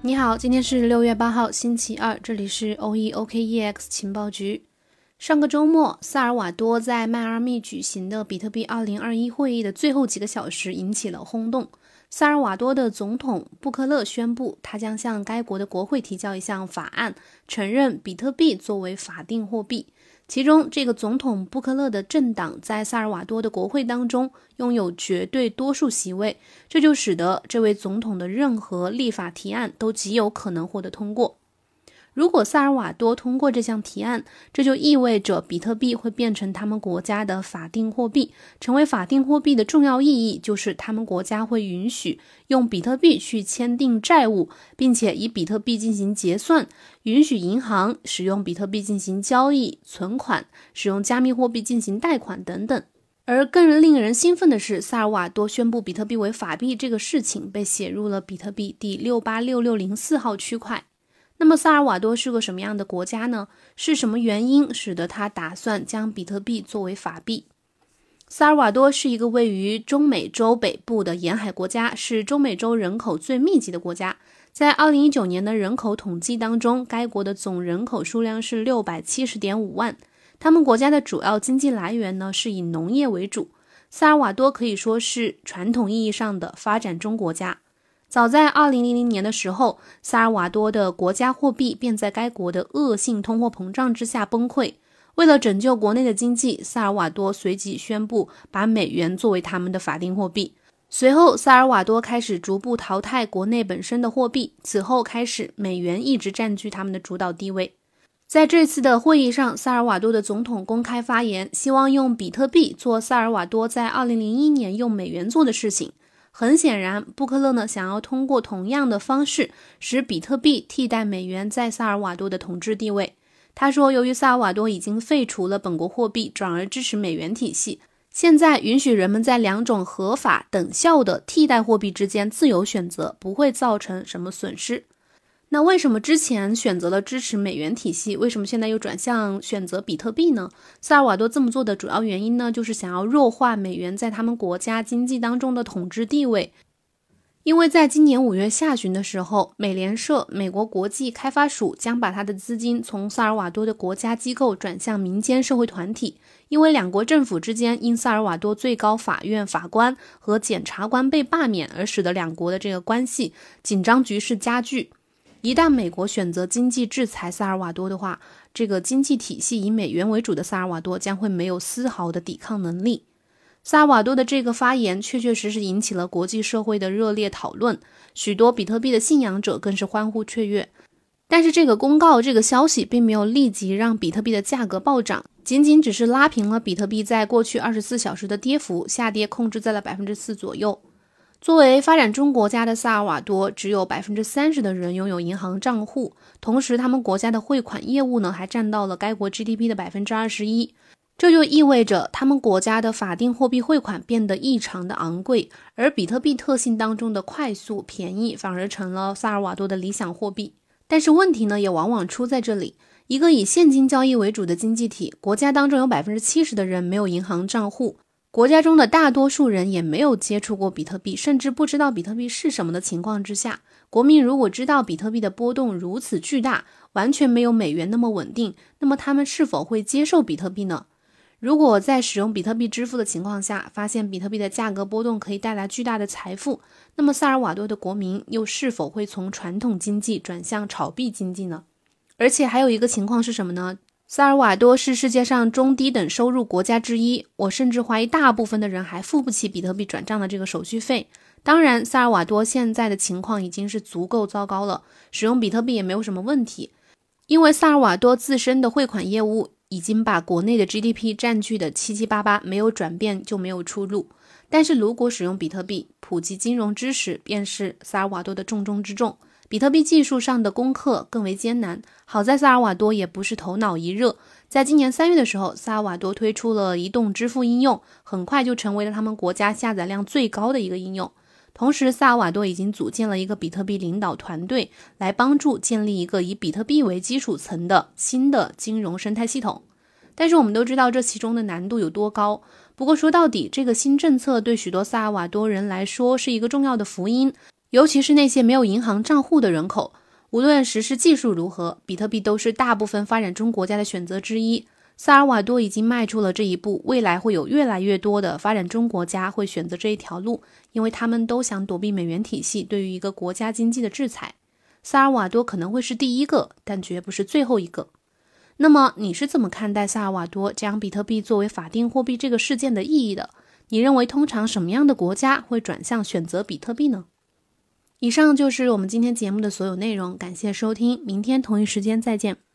你好，今天是六月八号，星期二，这里是 O E O K E X 情报局。上个周末，萨尔瓦多在迈阿密举行的比特币2021会议的最后几个小时引起了轰动。萨尔瓦多的总统布克勒宣布，他将向该国的国会提交一项法案，承认比特币作为法定货币。其中，这个总统布克勒的政党在萨尔瓦多的国会当中拥有绝对多数席位，这就使得这位总统的任何立法提案都极有可能获得通过。如果萨尔瓦多通过这项提案，这就意味着比特币会变成他们国家的法定货币。成为法定货币的重要意义就是，他们国家会允许用比特币去签订债务，并且以比特币进行结算，允许银行使用比特币进行交易、存款，使用加密货币进行贷款等等。而更令人兴奋的是，萨尔瓦多宣布比特币为法币这个事情被写入了比特币第六八六六零四号区块。那么萨尔瓦多是个什么样的国家呢？是什么原因使得他打算将比特币作为法币？萨尔瓦多是一个位于中美洲北部的沿海国家，是中美洲人口最密集的国家。在2019年的人口统计当中，该国的总人口数量是670.5万。他们国家的主要经济来源呢是以农业为主。萨尔瓦多可以说是传统意义上的发展中国家。早在2000年的时候，萨尔瓦多的国家货币便在该国的恶性通货膨胀之下崩溃。为了拯救国内的经济，萨尔瓦多随即宣布把美元作为他们的法定货币。随后，萨尔瓦多开始逐步淘汰国内本身的货币。此后开始，美元一直占据他们的主导地位。在这次的会议上，萨尔瓦多的总统公开发言，希望用比特币做萨尔瓦多在2001年用美元做的事情。很显然，布克勒呢想要通过同样的方式，使比特币替代美元在萨尔瓦多的统治地位。他说，由于萨尔瓦多已经废除了本国货币，转而支持美元体系，现在允许人们在两种合法等效的替代货币之间自由选择，不会造成什么损失。那为什么之前选择了支持美元体系，为什么现在又转向选择比特币呢？萨尔瓦多这么做的主要原因呢，就是想要弱化美元在他们国家经济当中的统治地位。因为在今年五月下旬的时候，美联社美国国际开发署将把它的资金从萨尔瓦多的国家机构转向民间社会团体。因为两国政府之间因萨尔瓦多最高法院法官和检察官被罢免而使得两国的这个关系紧张局势加剧。一旦美国选择经济制裁萨尔瓦多的话，这个经济体系以美元为主的萨尔瓦多将会没有丝毫的抵抗能力。萨尔瓦多的这个发言确确实实引起了国际社会的热烈讨论，许多比特币的信仰者更是欢呼雀跃。但是这个公告、这个消息并没有立即让比特币的价格暴涨，仅仅只是拉平了比特币在过去二十四小时的跌幅，下跌控制在了百分之四左右。作为发展中国家的萨尔瓦多，只有百分之三十的人拥有银行账户，同时他们国家的汇款业务呢，还占到了该国 GDP 的百分之二十一。这就意味着他们国家的法定货币汇款变得异常的昂贵，而比特币特性当中的快速、便宜，反而成了萨尔瓦多的理想货币。但是问题呢，也往往出在这里：一个以现金交易为主的经济体，国家当中有百分之七十的人没有银行账户。国家中的大多数人也没有接触过比特币，甚至不知道比特币是什么的情况之下，国民如果知道比特币的波动如此巨大，完全没有美元那么稳定，那么他们是否会接受比特币呢？如果在使用比特币支付的情况下，发现比特币的价格波动可以带来巨大的财富，那么萨尔瓦多的国民又是否会从传统经济转向炒币经济呢？而且还有一个情况是什么呢？萨尔瓦多是世界上中低等收入国家之一，我甚至怀疑大部分的人还付不起比特币转账的这个手续费。当然，萨尔瓦多现在的情况已经是足够糟糕了，使用比特币也没有什么问题，因为萨尔瓦多自身的汇款业务已经把国内的 GDP 占据的七七八八，没有转变就没有出路。但是如果使用比特币，普及金融知识便是萨尔瓦多的重中之重。比特币技术上的功课更为艰难。好在萨尔瓦多也不是头脑一热，在今年三月的时候，萨尔瓦多推出了移动支付应用，很快就成为了他们国家下载量最高的一个应用。同时，萨尔瓦多已经组建了一个比特币领导团队，来帮助建立一个以比特币为基础层的新的金融生态系统。但是，我们都知道这其中的难度有多高。不过说到底，这个新政策对许多萨尔瓦多人来说是一个重要的福音。尤其是那些没有银行账户的人口。无论实施技术如何，比特币都是大部分发展中国家的选择之一。萨尔瓦多已经迈出了这一步，未来会有越来越多的发展中国家会选择这一条路，因为他们都想躲避美元体系对于一个国家经济的制裁。萨尔瓦多可能会是第一个，但绝不是最后一个。那么你是怎么看待萨尔瓦多将比特币作为法定货币这个事件的意义的？你认为通常什么样的国家会转向选择比特币呢？以上就是我们今天节目的所有内容，感谢收听，明天同一时间再见。